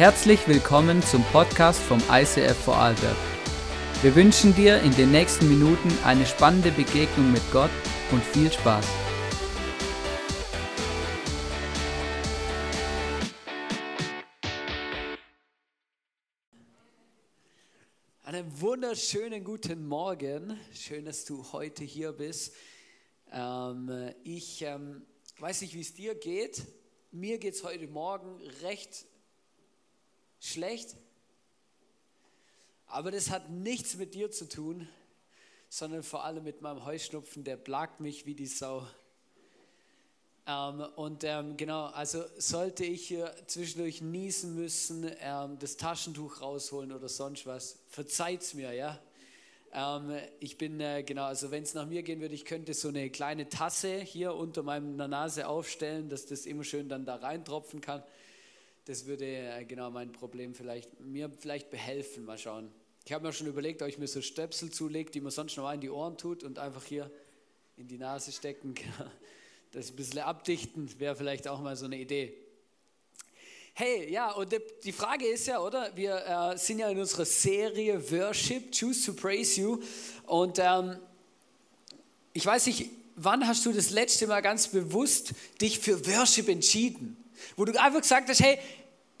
Herzlich willkommen zum Podcast vom ICF Vorarlberg. Wir wünschen dir in den nächsten Minuten eine spannende Begegnung mit Gott und viel Spaß. Einen wunderschönen guten Morgen. Schön, dass du heute hier bist. Ähm, ich ähm, weiß nicht, wie es dir geht. Mir geht es heute Morgen recht schlecht. Aber das hat nichts mit dir zu tun, sondern vor allem mit meinem Heuschnupfen, der plagt mich wie die Sau. Ähm, und ähm, genau, also sollte ich hier zwischendurch niesen müssen, ähm, das Taschentuch rausholen oder sonst was, verzeiht's mir, ja. Ähm, ich bin, äh, genau, also wenn es nach mir gehen würde, ich könnte so eine kleine Tasse hier unter meiner Nase aufstellen, dass das immer schön dann da reintropfen kann. Das würde genau mein Problem vielleicht, mir vielleicht behelfen, mal schauen. Ich habe mir schon überlegt, ob ich mir so Stöpsel zulege, die man sonst noch in die Ohren tut und einfach hier in die Nase stecken. Das ein bisschen abdichten wäre vielleicht auch mal so eine Idee. Hey, ja, und die Frage ist ja, oder? Wir äh, sind ja in unserer Serie Worship, Choose to Praise You. Und ähm, ich weiß nicht, wann hast du das letzte Mal ganz bewusst dich für Worship entschieden? Wo du einfach gesagt hast, hey,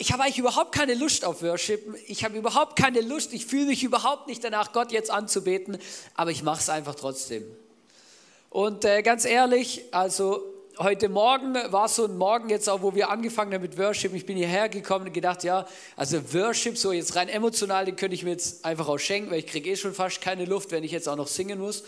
ich habe eigentlich überhaupt keine Lust auf Worship, ich habe überhaupt keine Lust, ich fühle mich überhaupt nicht danach, Gott jetzt anzubeten, aber ich mache es einfach trotzdem. Und äh, ganz ehrlich, also heute Morgen war so ein Morgen jetzt auch, wo wir angefangen haben mit Worship. Ich bin hierher gekommen und gedacht, ja, also Worship, so jetzt rein emotional, den könnte ich mir jetzt einfach auch schenken, weil ich kriege eh schon fast keine Luft, wenn ich jetzt auch noch singen muss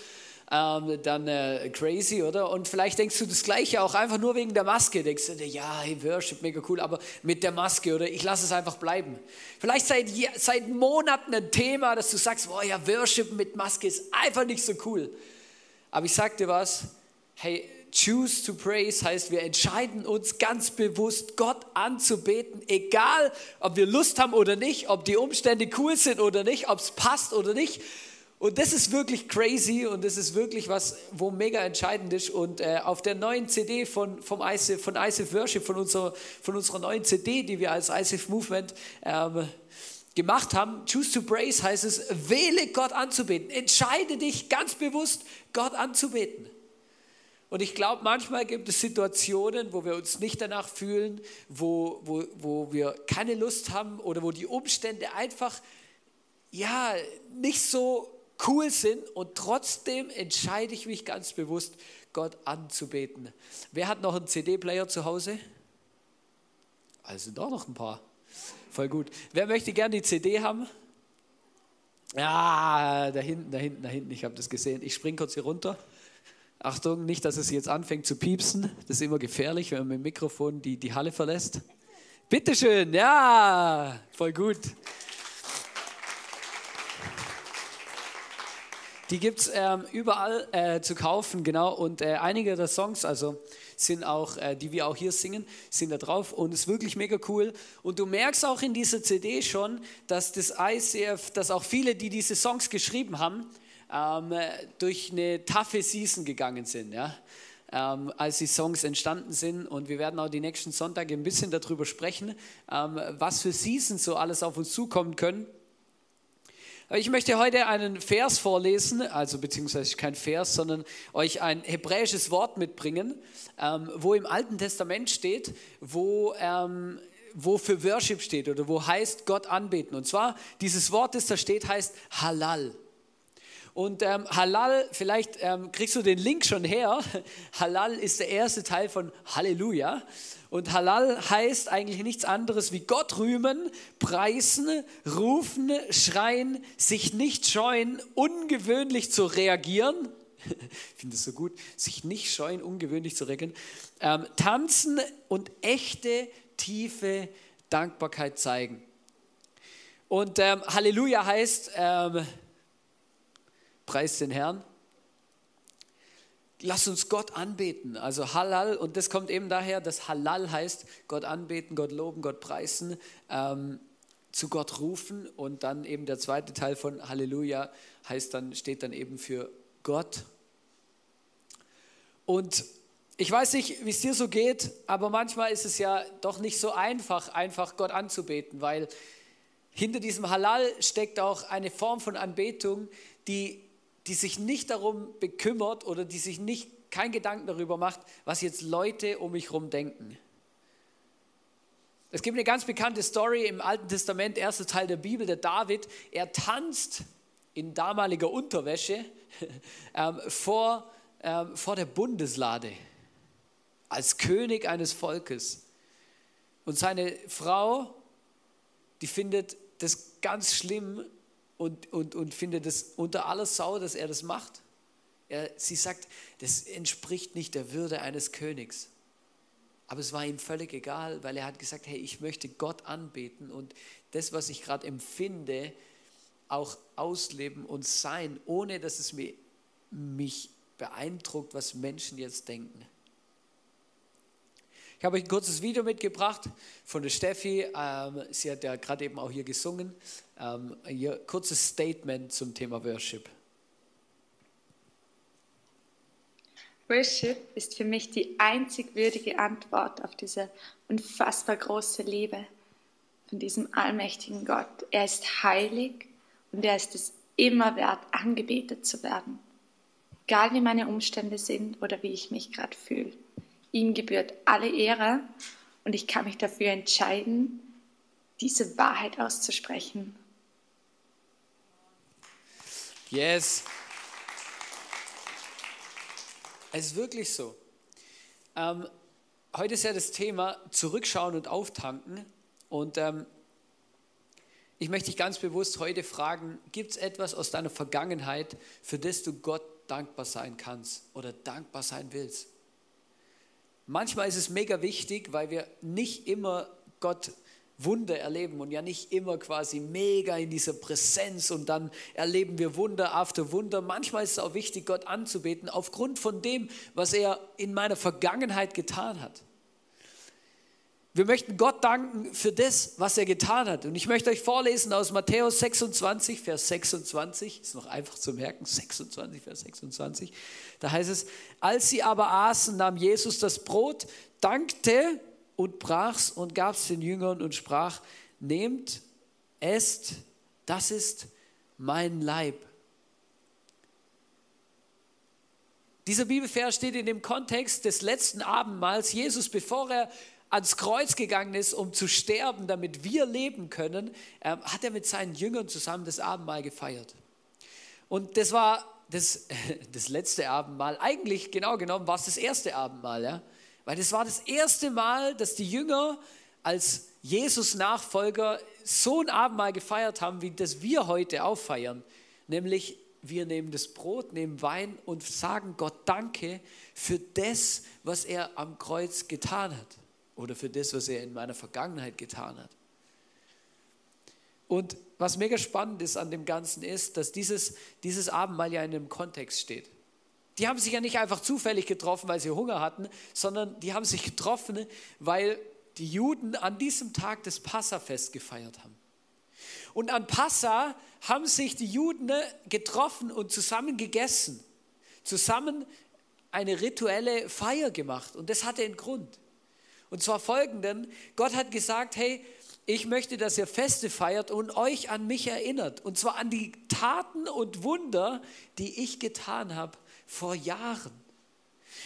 ähm, dann äh, crazy, oder? Und vielleicht denkst du das Gleiche auch einfach nur wegen der Maske. Denkst du, ja, hey, Worship, mega cool, aber mit der Maske, oder? Ich lasse es einfach bleiben. Vielleicht seit, seit Monaten ein Thema, dass du sagst, boah, ja, Worship mit Maske ist einfach nicht so cool. Aber ich sag dir was, hey, choose to praise heißt, wir entscheiden uns ganz bewusst, Gott anzubeten, egal ob wir Lust haben oder nicht, ob die Umstände cool sind oder nicht, ob es passt oder nicht. Und das ist wirklich crazy und das ist wirklich was, wo mega entscheidend ist. Und äh, auf der neuen CD von, vom ICF, von ICF Worship, von unserer, von unserer neuen CD, die wir als ICF Movement ähm, gemacht haben, Choose to Praise heißt es, wähle Gott anzubeten. Entscheide dich ganz bewusst, Gott anzubeten. Und ich glaube, manchmal gibt es Situationen, wo wir uns nicht danach fühlen, wo, wo, wo wir keine Lust haben oder wo die Umstände einfach ja, nicht so cool sind und trotzdem entscheide ich mich ganz bewusst, Gott anzubeten. Wer hat noch einen CD-Player zu Hause? Also doch noch ein paar. Voll gut. Wer möchte gerne die CD haben? Ja, da hinten, da hinten, da hinten, ich habe das gesehen. Ich springe kurz hier runter. Achtung, nicht, dass es jetzt anfängt zu piepsen. Das ist immer gefährlich, wenn man mit dem Mikrofon die, die Halle verlässt. Bitteschön, ja, voll gut. Die gibt es ähm, überall äh, zu kaufen, genau. Und äh, einige der Songs, also sind auch, äh, die wir auch hier singen, sind da drauf und ist wirklich mega cool. Und du merkst auch in dieser CD schon, dass das ICF, dass auch viele, die diese Songs geschrieben haben, ähm, durch eine taffe Season gegangen sind, ja. Ähm, als die Songs entstanden sind. Und wir werden auch die nächsten Sonntage ein bisschen darüber sprechen, ähm, was für Seasons so alles auf uns zukommen können. Ich möchte heute einen Vers vorlesen, also beziehungsweise kein Vers, sondern euch ein hebräisches Wort mitbringen, ähm, wo im Alten Testament steht, wo, ähm, wo für Worship steht oder wo heißt Gott anbeten. Und zwar dieses Wort, das da steht, heißt Halal. Und ähm, Halal, vielleicht ähm, kriegst du den Link schon her. Halal ist der erste Teil von Halleluja. Und Halal heißt eigentlich nichts anderes wie Gott rühmen, preisen, rufen, schreien, sich nicht scheuen, ungewöhnlich zu reagieren. Ich finde es so gut, sich nicht scheuen, ungewöhnlich zu reagieren. Ähm, tanzen und echte, tiefe Dankbarkeit zeigen. Und ähm, Halleluja heißt, ähm, preis den Herrn. Lass uns Gott anbeten. Also Halal, und das kommt eben daher, dass Halal heißt Gott anbeten, Gott loben, Gott preisen, ähm, zu Gott rufen. Und dann eben der zweite Teil von Halleluja heißt dann, steht dann eben für Gott. Und Ich weiß nicht, wie es dir so geht, aber manchmal ist es ja doch nicht so einfach, einfach Gott anzubeten, weil hinter diesem Halal steckt auch eine Form von Anbetung, die, die sich nicht darum bekümmert oder die sich nicht kein Gedanken darüber macht, was jetzt Leute um mich herum denken. Es gibt eine ganz bekannte Story im Alten Testament, erster Teil der Bibel, der David. Er tanzt in damaliger Unterwäsche ähm, vor, ähm, vor der Bundeslade als König eines Volkes. Und seine Frau, die findet das ganz schlimm und, und, und findet es unter aller Sau, dass er das macht. Er, sie sagt, das entspricht nicht der Würde eines Königs. Aber es war ihm völlig egal, weil er hat gesagt, hey, ich möchte Gott anbeten und das, was ich gerade empfinde, auch ausleben und sein, ohne dass es mich beeindruckt, was Menschen jetzt denken. Ich habe euch ein kurzes Video mitgebracht von der Steffi. Ähm, sie hat ja gerade eben auch hier gesungen. Ähm, hier kurzes Statement zum Thema Worship. Worship ist für mich die einzig würdige Antwort auf diese unfassbar große Liebe von diesem allmächtigen Gott. Er ist heilig und er ist es immer wert, angebetet zu werden. Egal wie meine Umstände sind oder wie ich mich gerade fühle. Ihm gebührt alle Ehre und ich kann mich dafür entscheiden, diese Wahrheit auszusprechen. Yes. Es ist wirklich so. Ähm, heute ist ja das Thema Zurückschauen und Auftanken. Und ähm, ich möchte dich ganz bewusst heute fragen, gibt es etwas aus deiner Vergangenheit, für das du Gott dankbar sein kannst oder dankbar sein willst? Manchmal ist es mega wichtig, weil wir nicht immer Gott Wunder erleben und ja nicht immer quasi mega in dieser Präsenz und dann erleben wir Wunder after Wunder. Manchmal ist es auch wichtig, Gott anzubeten aufgrund von dem, was er in meiner Vergangenheit getan hat. Wir möchten Gott danken für das, was er getan hat. Und ich möchte euch vorlesen aus Matthäus 26, Vers 26. Ist noch einfach zu merken, 26, Vers 26. Da heißt es, als sie aber aßen, nahm Jesus das Brot, dankte und brach's und gab's den Jüngern und sprach, nehmt, esst, das ist mein Leib. Dieser Bibelvers steht in dem Kontext des letzten Abendmahls. Jesus, bevor er ans Kreuz gegangen ist, um zu sterben, damit wir leben können, ähm, hat er mit seinen Jüngern zusammen das Abendmahl gefeiert. Und das war das, das letzte Abendmahl. Eigentlich, genau genommen, war es das erste Abendmahl. Ja? Weil das war das erste Mal, dass die Jünger als Jesus-Nachfolger so ein Abendmahl gefeiert haben, wie das wir heute auch feiern. Nämlich, wir nehmen das Brot, nehmen Wein und sagen Gott Danke für das, was er am Kreuz getan hat oder für das, was er in meiner Vergangenheit getan hat. Und was mega spannend ist an dem Ganzen ist, dass dieses, dieses Abendmahl ja in einem Kontext steht. Die haben sich ja nicht einfach zufällig getroffen, weil sie Hunger hatten, sondern die haben sich getroffen, weil die Juden an diesem Tag das Passafest gefeiert haben. Und an Passa haben sich die Juden getroffen und zusammen gegessen, zusammen eine rituelle Feier gemacht. Und das hatte einen Grund. Und zwar folgenden, Gott hat gesagt, hey, ich möchte, dass ihr Feste feiert und euch an mich erinnert. Und zwar an die Taten und Wunder, die ich getan habe vor Jahren.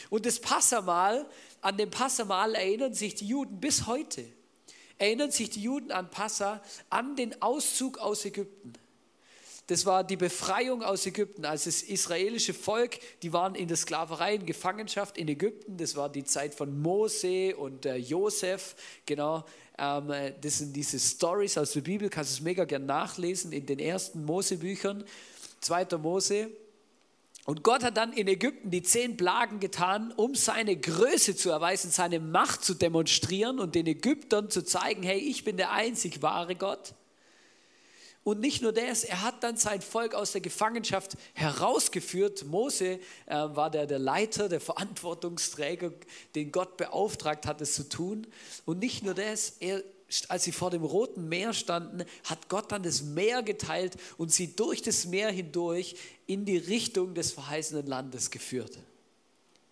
Und das Passamal, an dem Passamal erinnern sich die Juden bis heute. Erinnern sich die Juden an Passa, an den Auszug aus Ägypten. Das war die Befreiung aus Ägypten, als das israelische Volk, die waren in der Sklaverei, in Gefangenschaft in Ägypten. Das war die Zeit von Mose und äh, Josef. Genau, ähm, das sind diese Stories aus der Bibel. Kannst du es mega gern nachlesen in den ersten Mosebüchern, zweiter Mose. Und Gott hat dann in Ägypten die zehn Plagen getan, um seine Größe zu erweisen, seine Macht zu demonstrieren und den Ägyptern zu zeigen, hey, ich bin der einzig wahre Gott. Und nicht nur das, er hat dann sein Volk aus der Gefangenschaft herausgeführt. Mose äh, war der, der Leiter, der Verantwortungsträger, den Gott beauftragt hat, es zu tun. Und nicht nur das, er, als sie vor dem Roten Meer standen, hat Gott dann das Meer geteilt und sie durch das Meer hindurch in die Richtung des verheißenen Landes geführt.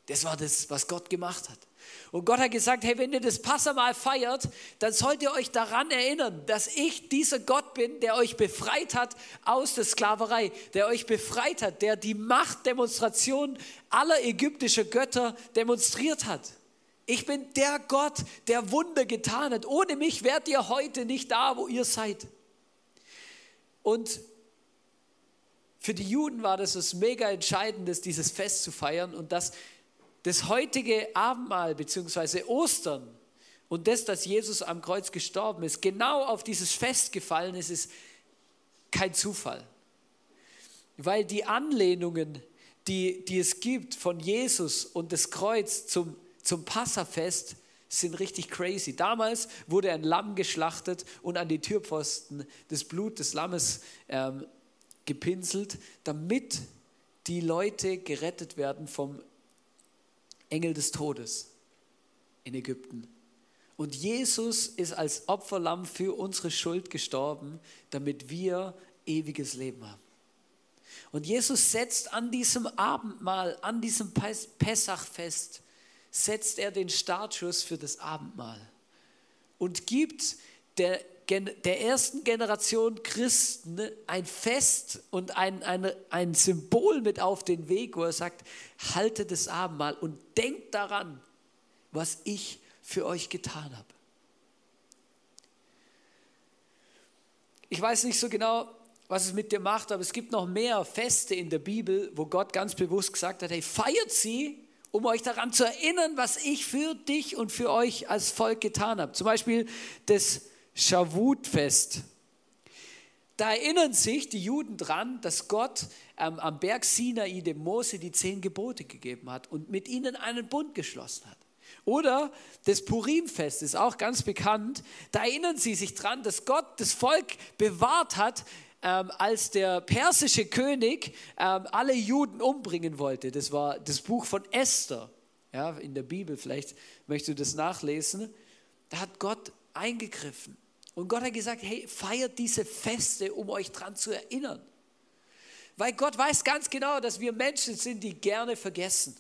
Das war das, was Gott gemacht hat. Und Gott hat gesagt, hey, wenn ihr das Passamal feiert, dann sollt ihr euch daran erinnern, dass ich dieser Gott bin, der euch befreit hat aus der Sklaverei, der euch befreit hat, der die Machtdemonstration aller ägyptischer Götter demonstriert hat. Ich bin der Gott, der Wunder getan hat. Ohne mich wärt ihr heute nicht da, wo ihr seid. Und für die Juden war das was mega Entscheidendes, dieses Fest zu feiern und dass das heutige Abendmahl bzw. Ostern und das, dass Jesus am Kreuz gestorben ist, genau auf dieses Fest gefallen ist, ist kein Zufall. Weil die Anlehnungen, die, die es gibt von Jesus und das Kreuz zum, zum Passafest, sind richtig crazy. Damals wurde ein Lamm geschlachtet und an die Türpfosten das Blut des Lammes ähm, gepinselt, damit die Leute gerettet werden vom Engel des Todes in Ägypten. Und Jesus ist als Opferlamm für unsere Schuld gestorben, damit wir ewiges Leben haben. Und Jesus setzt an diesem Abendmahl, an diesem Pessachfest, setzt er den Startschuss für das Abendmahl und gibt der der ersten Generation Christen ein Fest und ein, ein, ein Symbol mit auf den Weg, wo er sagt, haltet das Abendmahl und denkt daran, was ich für euch getan habe. Ich weiß nicht so genau, was es mit dir macht, aber es gibt noch mehr Feste in der Bibel, wo Gott ganz bewusst gesagt hat, hey, feiert sie, um euch daran zu erinnern, was ich für dich und für euch als Volk getan habe. Zum Beispiel das Shavuot-Fest. Da erinnern sich die Juden dran, dass Gott ähm, am Berg Sinai dem Mose die zehn Gebote gegeben hat und mit ihnen einen Bund geschlossen hat. Oder das Purimfest ist auch ganz bekannt. Da erinnern sie sich dran, dass Gott das Volk bewahrt hat, ähm, als der persische König ähm, alle Juden umbringen wollte. Das war das Buch von Esther. Ja, in der Bibel, vielleicht möchtest du das nachlesen. Da hat Gott eingegriffen. Und Gott hat gesagt, hey, feiert diese Feste, um euch daran zu erinnern. Weil Gott weiß ganz genau, dass wir Menschen sind, die gerne vergessen.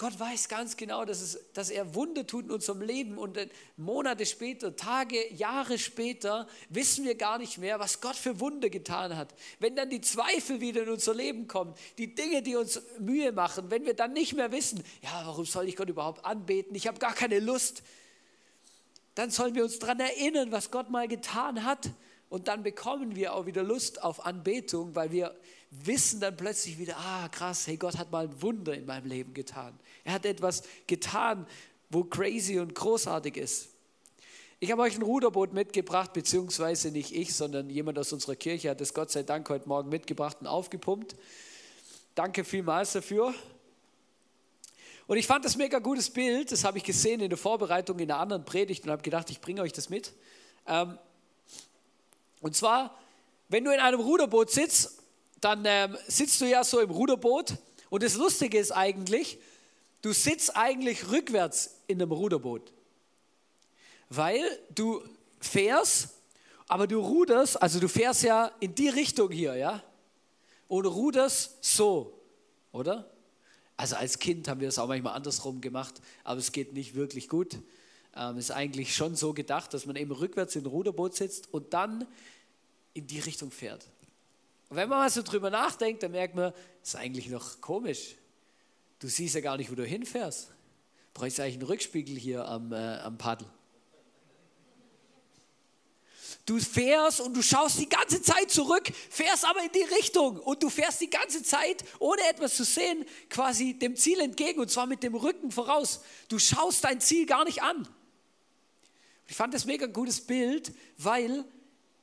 Gott weiß ganz genau, dass, es, dass er Wunder tut in unserem Leben und Monate später, Tage, Jahre später wissen wir gar nicht mehr, was Gott für Wunder getan hat. Wenn dann die Zweifel wieder in unser Leben kommen, die Dinge, die uns Mühe machen, wenn wir dann nicht mehr wissen, ja, warum soll ich Gott überhaupt anbeten? Ich habe gar keine Lust dann sollen wir uns daran erinnern, was Gott mal getan hat. Und dann bekommen wir auch wieder Lust auf Anbetung, weil wir wissen dann plötzlich wieder, ah krass, hey, Gott hat mal ein Wunder in meinem Leben getan. Er hat etwas getan, wo crazy und großartig ist. Ich habe euch ein Ruderboot mitgebracht, beziehungsweise nicht ich, sondern jemand aus unserer Kirche hat es Gott sei Dank heute Morgen mitgebracht und aufgepumpt. Danke vielmals dafür. Und ich fand das mega gutes Bild, das habe ich gesehen in der Vorbereitung in einer anderen Predigt und habe gedacht, ich bringe euch das mit. Ähm, und zwar, wenn du in einem Ruderboot sitzt, dann ähm, sitzt du ja so im Ruderboot und das Lustige ist eigentlich, du sitzt eigentlich rückwärts in einem Ruderboot, weil du fährst, aber du ruderst, also du fährst ja in die Richtung hier, ja, und ruderst so, oder? Also als Kind haben wir es auch manchmal andersrum gemacht, aber es geht nicht wirklich gut. Ähm, ist eigentlich schon so gedacht, dass man eben rückwärts in ein Ruderboot sitzt und dann in die Richtung fährt. Und wenn man mal so drüber nachdenkt, dann merkt man, das ist eigentlich noch komisch. Du siehst ja gar nicht, wo du hinfährst. Brauchst eigentlich einen Rückspiegel hier am, äh, am Paddel. Du fährst und du schaust die ganze Zeit zurück, fährst aber in die Richtung und du fährst die ganze Zeit, ohne etwas zu sehen, quasi dem Ziel entgegen und zwar mit dem Rücken voraus. Du schaust dein Ziel gar nicht an. Ich fand das mega gutes Bild, weil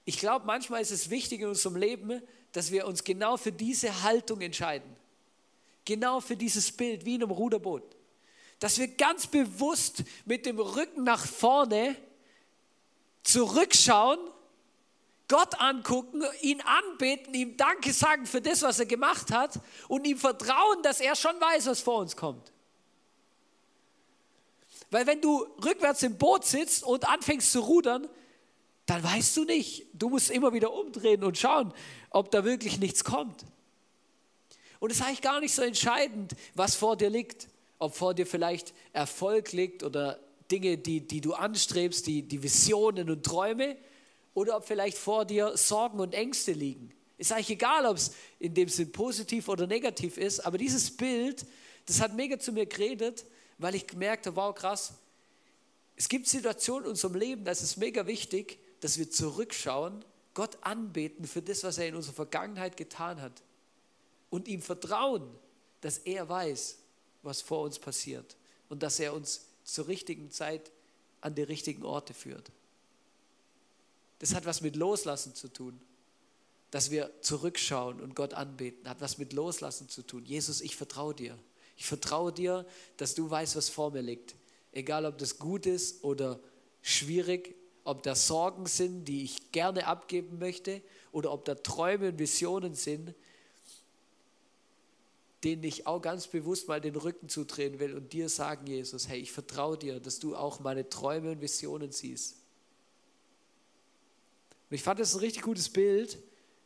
ich glaube, manchmal ist es wichtig in unserem Leben, dass wir uns genau für diese Haltung entscheiden. Genau für dieses Bild, wie in einem Ruderboot. Dass wir ganz bewusst mit dem Rücken nach vorne zurückschauen, Gott angucken, ihn anbeten, ihm Danke sagen für das, was er gemacht hat und ihm vertrauen, dass er schon weiß, was vor uns kommt. Weil wenn du rückwärts im Boot sitzt und anfängst zu rudern, dann weißt du nicht. Du musst immer wieder umdrehen und schauen, ob da wirklich nichts kommt. Und es ist eigentlich gar nicht so entscheidend, was vor dir liegt. Ob vor dir vielleicht Erfolg liegt oder Dinge, die, die du anstrebst, die, die Visionen und Träume, oder ob vielleicht vor dir Sorgen und Ängste liegen. Ist eigentlich egal, ob es in dem Sinn positiv oder negativ ist, aber dieses Bild, das hat mega zu mir geredet, weil ich gemerkt habe, wow, krass, es gibt Situationen in unserem Leben, da ist es mega wichtig, dass wir zurückschauen, Gott anbeten für das, was er in unserer Vergangenheit getan hat und ihm vertrauen, dass er weiß, was vor uns passiert und dass er uns zur richtigen Zeit an die richtigen Orte führt. Das hat was mit Loslassen zu tun. Dass wir zurückschauen und Gott anbeten, hat was mit Loslassen zu tun. Jesus, ich vertraue dir. Ich vertraue dir, dass du weißt, was vor mir liegt. Egal, ob das gut ist oder schwierig, ob da Sorgen sind, die ich gerne abgeben möchte, oder ob da Träume und Visionen sind, denen ich auch ganz bewusst mal den Rücken zudrehen will und dir sagen, Jesus, hey, ich vertraue dir, dass du auch meine Träume und Visionen siehst. Und ich fand das ein richtig gutes Bild,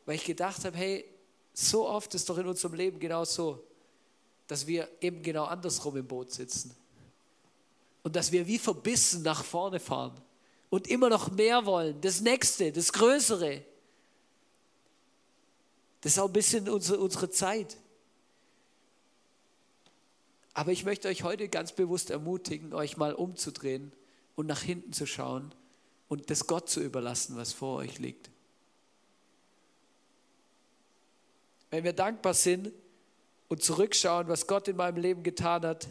weil ich gedacht habe, hey, so oft ist doch in unserem Leben genau so, dass wir eben genau andersrum im Boot sitzen. Und dass wir wie verbissen nach vorne fahren und immer noch mehr wollen, das Nächste, das Größere. Das ist auch ein bisschen unsere, unsere Zeit. Aber ich möchte euch heute ganz bewusst ermutigen, euch mal umzudrehen und nach hinten zu schauen und das Gott zu überlassen, was vor euch liegt. Wenn wir dankbar sind und zurückschauen, was Gott in meinem Leben getan hat,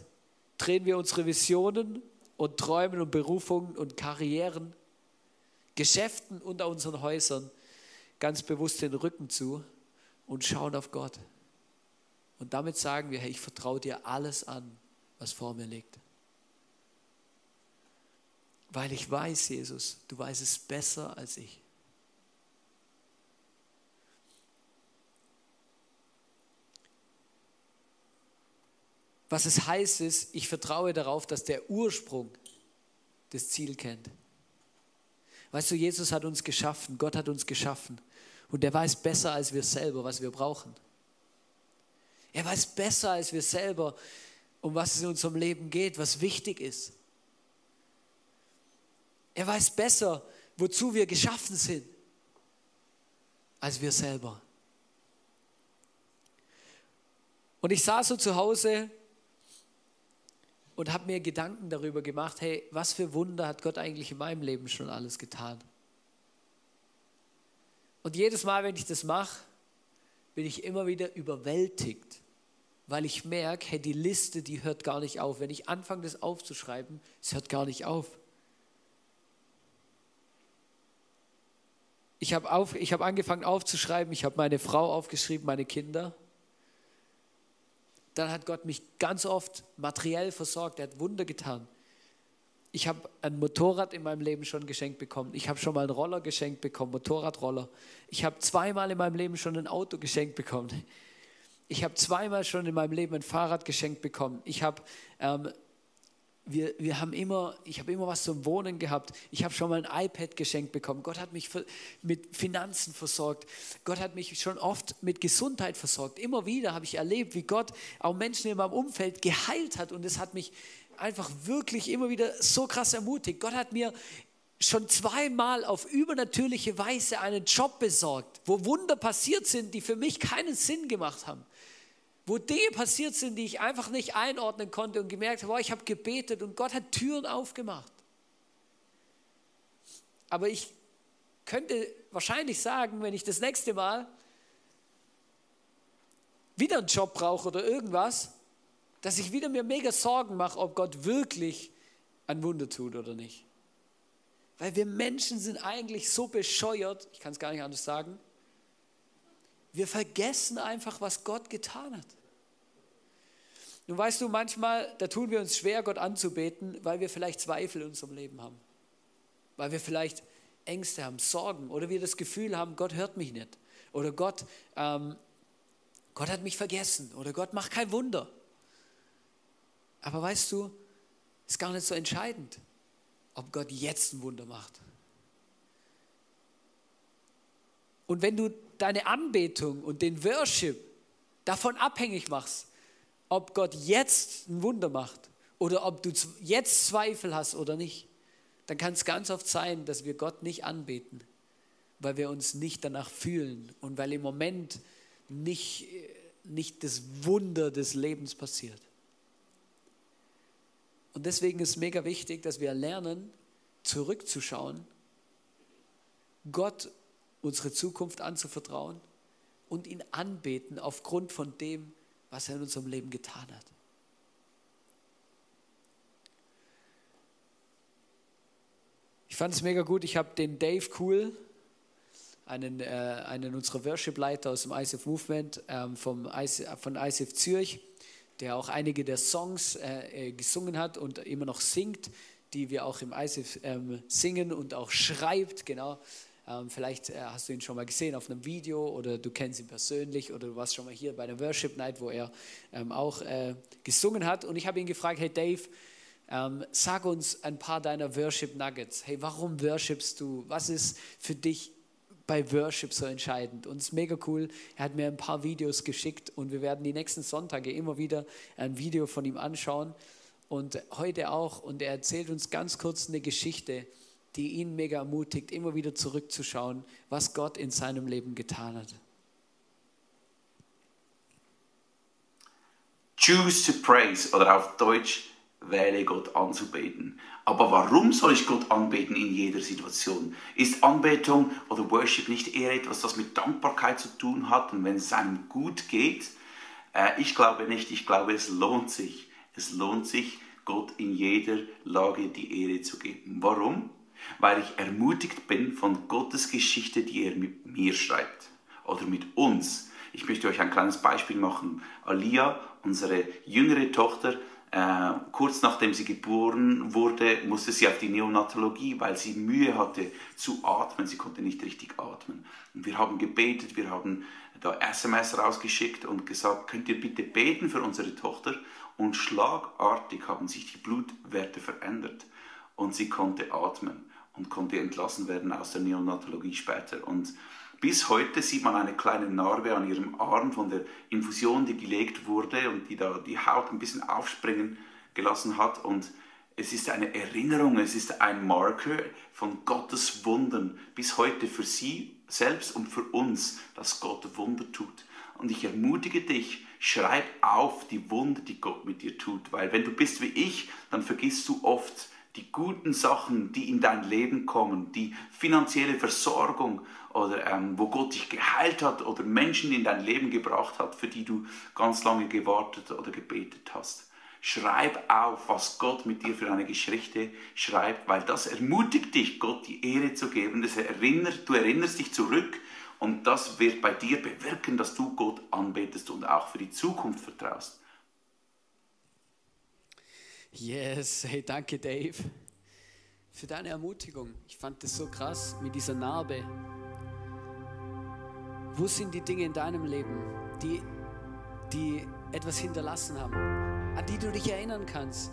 drehen wir unsere Visionen und Träumen und Berufungen und Karrieren, Geschäften und unseren Häusern ganz bewusst den Rücken zu und schauen auf Gott. Und damit sagen wir, hey, ich vertraue dir alles an, was vor mir liegt. Weil ich weiß, Jesus, du weißt es besser als ich. Was es heißt ist, ich vertraue darauf, dass der Ursprung das Ziel kennt. Weißt du, Jesus hat uns geschaffen, Gott hat uns geschaffen und er weiß besser als wir selber, was wir brauchen. Er weiß besser als wir selber, um was es in unserem Leben geht, was wichtig ist. Er weiß besser, wozu wir geschaffen sind, als wir selber. Und ich saß so zu Hause und habe mir Gedanken darüber gemacht, hey, was für Wunder hat Gott eigentlich in meinem Leben schon alles getan? Und jedes Mal, wenn ich das mache, bin ich immer wieder überwältigt, weil ich merke, hey, die Liste, die hört gar nicht auf. Wenn ich anfange, das aufzuschreiben, es hört gar nicht auf. Ich habe hab angefangen aufzuschreiben, ich habe meine Frau aufgeschrieben, meine Kinder dann hat Gott mich ganz oft materiell versorgt, er hat Wunder getan. Ich habe ein Motorrad in meinem Leben schon geschenkt bekommen. Ich habe schon mal einen Roller geschenkt bekommen, Motorradroller. Ich habe zweimal in meinem Leben schon ein Auto geschenkt bekommen. Ich habe zweimal schon in meinem Leben ein Fahrrad geschenkt bekommen. Ich habe ähm, wir, wir haben immer, ich habe immer was zum Wohnen gehabt. Ich habe schon mal ein iPad geschenkt bekommen. Gott hat mich mit Finanzen versorgt. Gott hat mich schon oft mit Gesundheit versorgt. Immer wieder habe ich erlebt, wie Gott auch Menschen in meinem Umfeld geheilt hat. Und es hat mich einfach wirklich immer wieder so krass ermutigt. Gott hat mir schon zweimal auf übernatürliche Weise einen Job besorgt, wo Wunder passiert sind, die für mich keinen Sinn gemacht haben wo Dinge passiert sind, die ich einfach nicht einordnen konnte und gemerkt habe, wow, ich habe gebetet und Gott hat Türen aufgemacht. Aber ich könnte wahrscheinlich sagen, wenn ich das nächste Mal wieder einen Job brauche oder irgendwas, dass ich wieder mir mega Sorgen mache, ob Gott wirklich ein Wunder tut oder nicht. Weil wir Menschen sind eigentlich so bescheuert, ich kann es gar nicht anders sagen, wir vergessen einfach, was Gott getan hat. Nun weißt du, manchmal, da tun wir uns schwer, Gott anzubeten, weil wir vielleicht Zweifel in unserem Leben haben. Weil wir vielleicht Ängste haben, Sorgen oder wir das Gefühl haben, Gott hört mich nicht. Oder Gott, ähm, Gott hat mich vergessen. Oder Gott macht kein Wunder. Aber weißt du, ist gar nicht so entscheidend, ob Gott jetzt ein Wunder macht. Und wenn du deine Anbetung und den Worship davon abhängig machst, ob Gott jetzt ein Wunder macht oder ob du jetzt Zweifel hast oder nicht, dann kann es ganz oft sein, dass wir Gott nicht anbeten, weil wir uns nicht danach fühlen und weil im Moment nicht, nicht das Wunder des Lebens passiert. Und deswegen ist es mega wichtig, dass wir lernen, zurückzuschauen, Gott unsere Zukunft anzuvertrauen und ihn anbeten aufgrund von dem, was er in unserem Leben getan hat. Ich fand es mega gut. Ich habe den Dave Cool, einen, äh, einen unserer Worship-Leiter aus dem ICF Movement ähm, vom ICF, von ICF Zürich, der auch einige der Songs äh, äh, gesungen hat und immer noch singt, die wir auch im ICF ähm, singen und auch schreibt, genau. Ähm, vielleicht äh, hast du ihn schon mal gesehen auf einem Video oder du kennst ihn persönlich oder du warst schon mal hier bei der Worship Night, wo er ähm, auch äh, gesungen hat. Und ich habe ihn gefragt, hey Dave, ähm, sag uns ein paar deiner Worship Nuggets. Hey, warum worshipst du? Was ist für dich bei Worship so entscheidend. Und es ist mega cool. Er hat mir ein paar Videos geschickt und wir werden die nächsten Sonntage immer wieder ein Video von ihm anschauen. Und heute auch. Und er erzählt uns ganz kurz eine Geschichte, die ihn mega ermutigt, immer wieder zurückzuschauen, was Gott in seinem Leben getan hat. Choose to praise oder auf Deutsch wähle Gott anzubeten. Aber warum soll ich Gott anbeten in jeder Situation? Ist Anbetung oder Worship nicht eher etwas, das mit Dankbarkeit zu tun hat und wenn es einem gut geht? Äh, ich glaube nicht, ich glaube es lohnt sich. Es lohnt sich, Gott in jeder Lage die Ehre zu geben. Warum? Weil ich ermutigt bin von Gottes Geschichte, die er mit mir schreibt oder mit uns. Ich möchte euch ein kleines Beispiel machen. Alia, unsere jüngere Tochter, äh, kurz nachdem sie geboren wurde, musste sie auf die Neonatologie, weil sie Mühe hatte zu atmen. Sie konnte nicht richtig atmen. Und wir haben gebetet, wir haben da SMS rausgeschickt und gesagt, könnt ihr bitte beten für unsere Tochter? Und schlagartig haben sich die Blutwerte verändert und sie konnte atmen und konnte entlassen werden aus der Neonatologie später. Und bis heute sieht man eine kleine Narbe an ihrem Arm von der Infusion, die gelegt wurde und die da die Haut ein bisschen aufspringen gelassen hat. Und es ist eine Erinnerung, es ist ein Marker von Gottes Wundern bis heute für sie selbst und für uns, dass Gott Wunder tut. Und ich ermutige dich, schreib auf die Wunder, die Gott mit dir tut, weil wenn du bist wie ich, dann vergisst du oft die guten Sachen, die in dein Leben kommen, die finanzielle Versorgung oder ähm, wo Gott dich geheilt hat oder Menschen in dein Leben gebracht hat, für die du ganz lange gewartet oder gebetet hast. Schreib auf, was Gott mit dir für eine Geschichte schreibt, weil das ermutigt dich, Gott die Ehre zu geben. Das erinnert, du erinnerst dich zurück und das wird bei dir bewirken, dass du Gott anbetest und auch für die Zukunft vertraust. Yes, hey, danke Dave für deine Ermutigung. Ich fand das so krass mit dieser Narbe. Wo sind die Dinge in deinem Leben, die, die etwas hinterlassen haben, an die du dich erinnern kannst,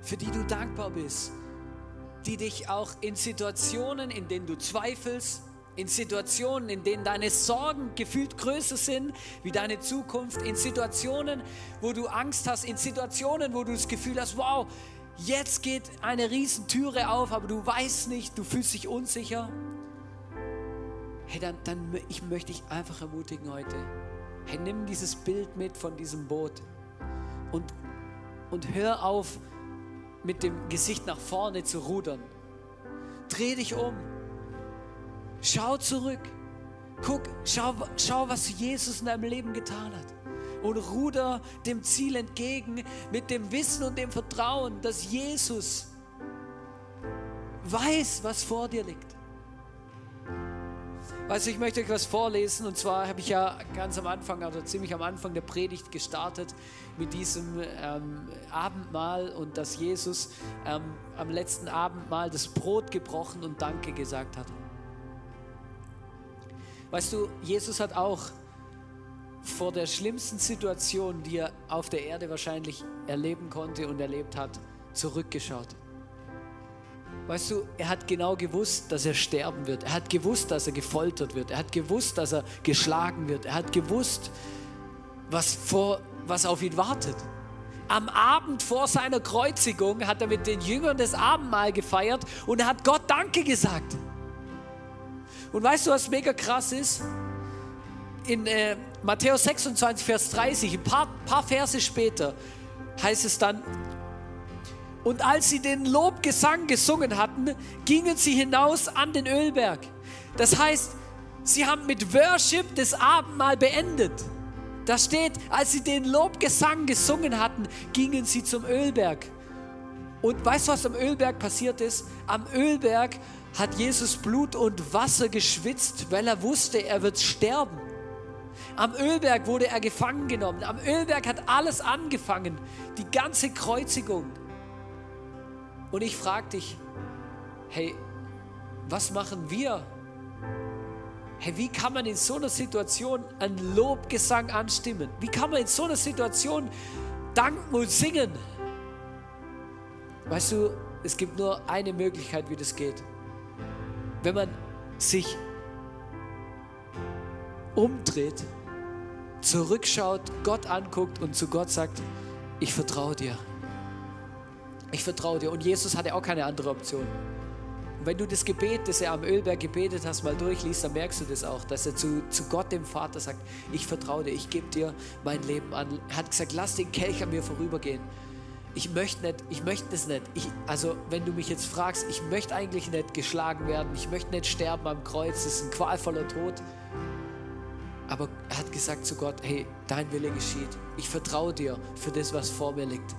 für die du dankbar bist, die dich auch in Situationen, in denen du zweifelst, in Situationen, in denen deine Sorgen gefühlt größer sind wie deine Zukunft, in Situationen, wo du Angst hast, in Situationen, wo du das Gefühl hast, wow, jetzt geht eine Riesentüre auf, aber du weißt nicht, du fühlst dich unsicher hey, dann, dann ich möchte dich einfach ermutigen heute. Hey, nimm dieses Bild mit von diesem Boot und, und hör auf, mit dem Gesicht nach vorne zu rudern. Dreh dich um. Schau zurück. Guck, schau, schau, was Jesus in deinem Leben getan hat. Und ruder dem Ziel entgegen mit dem Wissen und dem Vertrauen, dass Jesus weiß, was vor dir liegt. Weißt du, ich möchte euch was vorlesen und zwar habe ich ja ganz am Anfang, also ziemlich am Anfang der Predigt gestartet mit diesem ähm, Abendmahl und dass Jesus ähm, am letzten Abendmahl das Brot gebrochen und Danke gesagt hat. Weißt du, Jesus hat auch vor der schlimmsten Situation, die er auf der Erde wahrscheinlich erleben konnte und erlebt hat, zurückgeschaut. Weißt du, er hat genau gewusst, dass er sterben wird. Er hat gewusst, dass er gefoltert wird. Er hat gewusst, dass er geschlagen wird. Er hat gewusst, was, vor, was auf ihn wartet. Am Abend vor seiner Kreuzigung hat er mit den Jüngern das Abendmahl gefeiert und hat Gott Danke gesagt. Und weißt du, was mega krass ist? In äh, Matthäus 26, Vers 30, ein paar, paar Verse später, heißt es dann, und als sie den Lobgesang gesungen hatten, gingen sie hinaus an den Ölberg. Das heißt, sie haben mit Worship das Abendmahl beendet. Da steht, als sie den Lobgesang gesungen hatten, gingen sie zum Ölberg. Und weißt du, was am Ölberg passiert ist? Am Ölberg hat Jesus Blut und Wasser geschwitzt, weil er wusste, er wird sterben. Am Ölberg wurde er gefangen genommen. Am Ölberg hat alles angefangen, die ganze Kreuzigung. Und ich frage dich, hey, was machen wir? Hey, wie kann man in so einer Situation einen Lobgesang anstimmen? Wie kann man in so einer Situation danken und singen? Weißt du, es gibt nur eine Möglichkeit, wie das geht. Wenn man sich umdreht, zurückschaut, Gott anguckt und zu Gott sagt, ich vertraue dir. Ich vertraue dir. Und Jesus hatte auch keine andere Option. Und wenn du das Gebet, das er am Ölberg gebetet hast, mal durchliest, dann merkst du das auch, dass er zu, zu Gott, dem Vater, sagt, ich vertraue dir, ich gebe dir mein Leben an. Er hat gesagt, lass den Kelch an mir vorübergehen. Ich möchte nicht, ich möchte das nicht. Ich, also wenn du mich jetzt fragst, ich möchte eigentlich nicht geschlagen werden, ich möchte nicht sterben am Kreuz, das ist ein qualvoller Tod. Aber er hat gesagt zu Gott, hey, dein Wille geschieht. Ich vertraue dir für das, was vor mir liegt.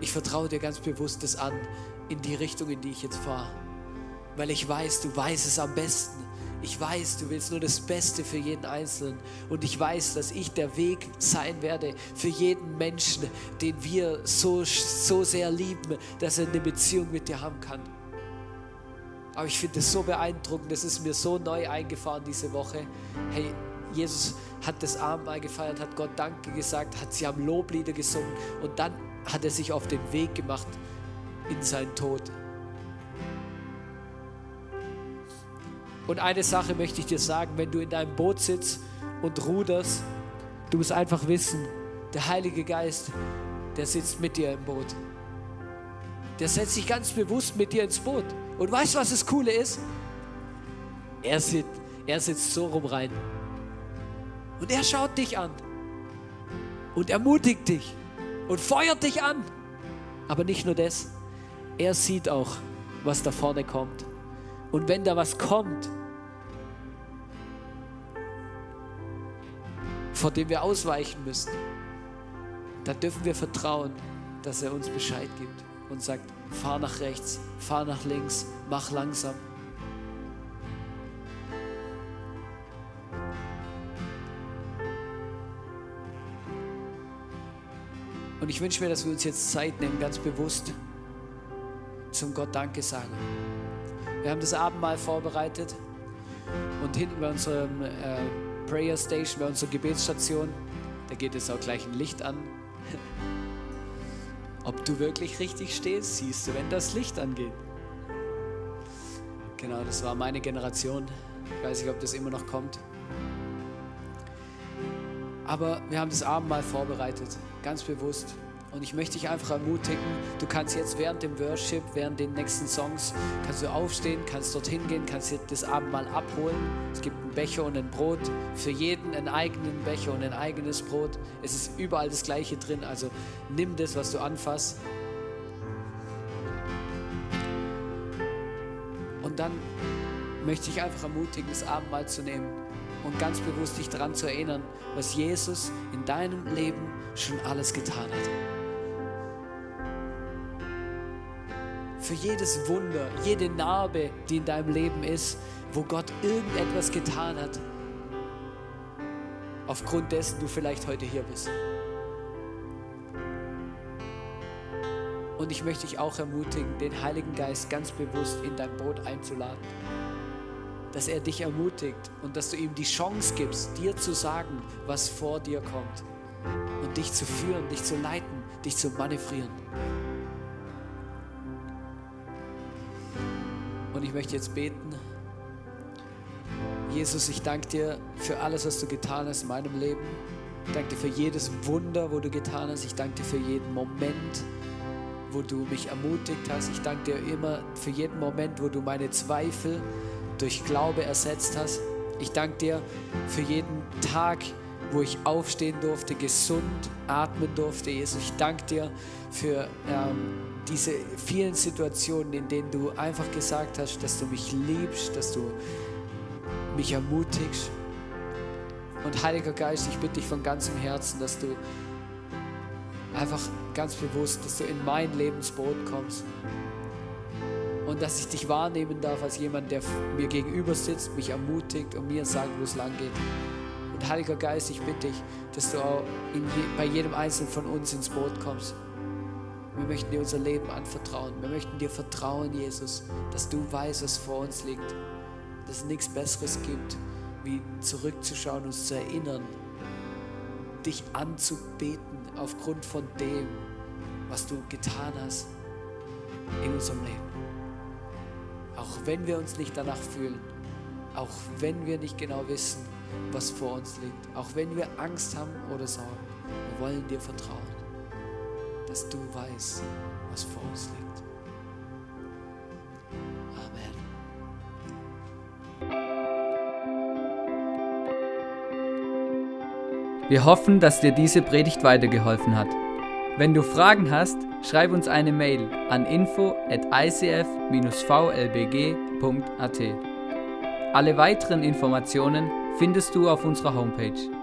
Ich vertraue dir ganz bewusst das an, in die Richtung, in die ich jetzt fahre. Weil ich weiß, du weißt es am besten. Ich weiß, du willst nur das Beste für jeden Einzelnen. Und ich weiß, dass ich der Weg sein werde für jeden Menschen, den wir so, so sehr lieben, dass er eine Beziehung mit dir haben kann. Aber ich finde es so beeindruckend, das ist mir so neu eingefahren diese Woche. Hey, Jesus hat das Abendmahl gefeiert, hat Gott Danke gesagt, hat sie am Loblieder gesungen und dann hat er sich auf den Weg gemacht in seinen Tod. Und eine Sache möchte ich dir sagen, wenn du in deinem Boot sitzt und ruderst, du musst einfach wissen, der Heilige Geist, der sitzt mit dir im Boot. Der setzt sich ganz bewusst mit dir ins Boot. Und weißt du, was das Coole ist? Er sitzt, er sitzt so rum rein. Und er schaut dich an und ermutigt dich und feuert dich an. Aber nicht nur das, er sieht auch, was da vorne kommt. Und wenn da was kommt, vor dem wir ausweichen müssen, dann dürfen wir vertrauen, dass er uns Bescheid gibt und sagt, fahr nach rechts, fahr nach links, mach langsam. Und ich wünsche mir, dass wir uns jetzt Zeit nehmen, ganz bewusst zum Gott Danke sagen. Wir haben das Abendmahl vorbereitet und hinten bei unserem äh, Prayer Station, bei unserer Gebetsstation, da geht jetzt auch gleich ein Licht an. Ob du wirklich richtig stehst, siehst du, wenn das Licht angeht. Genau, das war meine Generation. Ich weiß nicht, ob das immer noch kommt. Aber wir haben das Abendmahl vorbereitet, ganz bewusst. Und ich möchte dich einfach ermutigen, du kannst jetzt während dem Worship, während den nächsten Songs, kannst du aufstehen, kannst dorthin gehen, kannst dir das Abendmahl abholen. Es gibt einen Becher und ein Brot. Für jeden einen eigenen Becher und ein eigenes Brot. Es ist überall das Gleiche drin. Also nimm das, was du anfasst. Und dann möchte ich einfach ermutigen, das Abendmahl zu nehmen und ganz bewusst dich daran zu erinnern, was Jesus in deinem Leben schon alles getan hat. Für jedes Wunder, jede Narbe, die in deinem Leben ist, wo Gott irgendetwas getan hat, aufgrund dessen du vielleicht heute hier bist. Und ich möchte dich auch ermutigen, den Heiligen Geist ganz bewusst in dein Boot einzuladen dass er dich ermutigt und dass du ihm die Chance gibst, dir zu sagen, was vor dir kommt und dich zu führen, dich zu leiten, dich zu manövrieren. Möchte jetzt beten. Jesus, ich danke dir für alles, was du getan hast in meinem Leben. Ich danke dir für jedes Wunder, wo du getan hast. Ich danke dir für jeden Moment, wo du mich ermutigt hast. Ich danke dir immer für jeden Moment, wo du meine Zweifel durch Glaube ersetzt hast. Ich danke dir für jeden Tag, wo ich aufstehen durfte, gesund atmen durfte. Jesus, ich danke dir für ähm, diese vielen Situationen, in denen du einfach gesagt hast, dass du mich liebst, dass du mich ermutigst. Und Heiliger Geist, ich bitte dich von ganzem Herzen, dass du einfach ganz bewusst, dass du in mein Lebensboot kommst. Und dass ich dich wahrnehmen darf als jemand, der mir gegenüber sitzt, mich ermutigt und mir sagt, wo es lang geht. Und Heiliger Geist, ich bitte dich, dass du auch je, bei jedem Einzelnen von uns ins Boot kommst. Wir möchten dir unser Leben anvertrauen. Wir möchten dir vertrauen, Jesus, dass du weißt, was vor uns liegt. Dass es nichts Besseres gibt, wie zurückzuschauen, uns zu erinnern, dich anzubeten aufgrund von dem, was du getan hast in unserem Leben. Auch wenn wir uns nicht danach fühlen, auch wenn wir nicht genau wissen, was vor uns liegt. Auch wenn wir Angst haben oder Sorgen, wir wollen dir vertrauen, dass du weißt, was vor uns liegt. Amen. Wir hoffen, dass dir diese Predigt weitergeholfen hat. Wenn du Fragen hast, schreib uns eine Mail an info at icf-vlbg.at. Alle weiteren Informationen findest du auf unserer Homepage